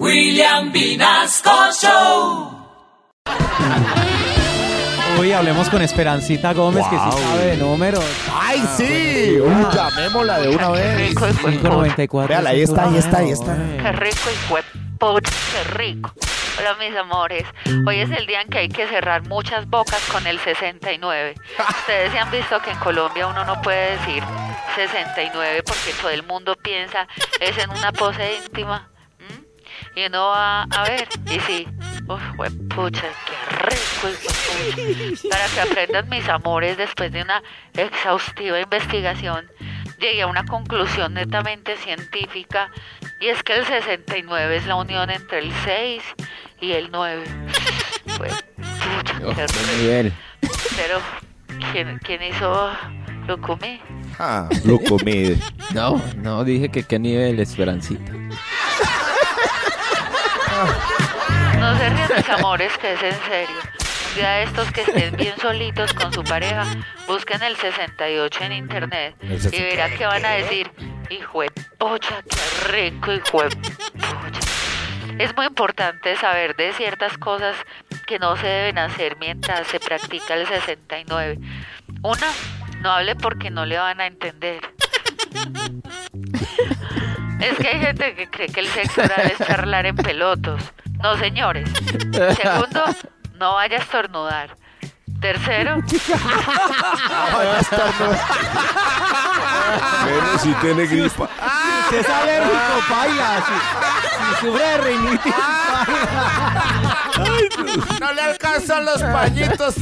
William Vinasco Show. Uy, hablemos con Esperancita Gómez, que sí sabe de números. ¡Ay, sí! Uy, llamémosla de una vez. rico, hijo de puta. 594. Véala, ahí está, ahí está, ahí está. Qué rico y fue qué rico. Hola mis amores, hoy es el día en que hay que cerrar muchas bocas con el 69. Ustedes se han visto que en Colombia uno no puede decir 69 porque todo el mundo piensa es en una pose íntima. Y uno va a ver, y sí, uf, pucha, qué rico hijo Para que aprendan mis amores después de una exhaustiva investigación, llegué a una conclusión netamente científica y es que el 69 es la unión entre el 6 y el 9. Pues, pucha, qué rico. Pero, ¿quién, quién hizo lo comí? Ah, lo comí. No, no, dije que qué nivel, Esperancita. Mis amores, que es en serio. Un día de estos que estén bien solitos con su pareja, busquen el 68 en internet y 68. verán que van a decir, hijo de pocha, qué rico, hijo de pocha. Es muy importante saber de ciertas cosas que no se deben hacer mientras se practica el 69. Una, no hable porque no le van a entender. Es que hay gente que cree que el sexo oral es charlar en pelotos. No, señores. Segundo, no vaya a estornudar. Tercero, Pero si tiene gripa. Si es alérgico, baila. Si, si sufre de rinitis, No le alcanzan los pañitos.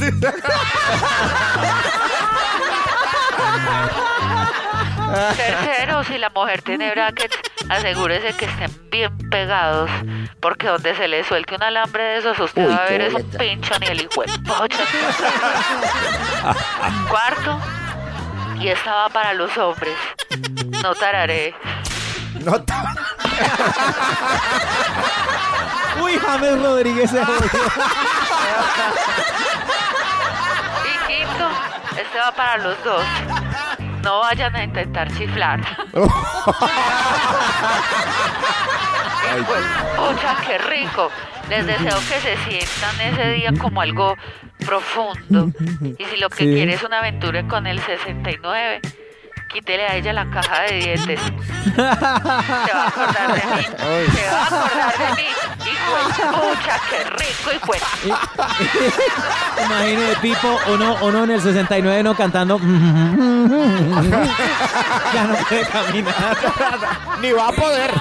Tercero, si la mujer tiene brackets, asegúrese que estén bien pegados. Porque donde se le suelte un alambre de esos, usted va a ver es un pincho ni el hijo. Cuarto, y esta va para los hombres. No tararé. No ta- Uy, James Rodríguez se. Y quinto, este va para los dos. No vayan a intentar chiflar. Pucha, qué rico. Les deseo que se sientan ese día como algo profundo. Y si lo que Sí. quiere es una aventura con el 69, quítele a ella la caja de dientes. Se va a acordar de mí. Se va a acordar de mí. Pucha, qué rico, hijo de Imagine, Pipo, o no, o no en el 69 no cantando. ya no puede caminar. Ni va a poder.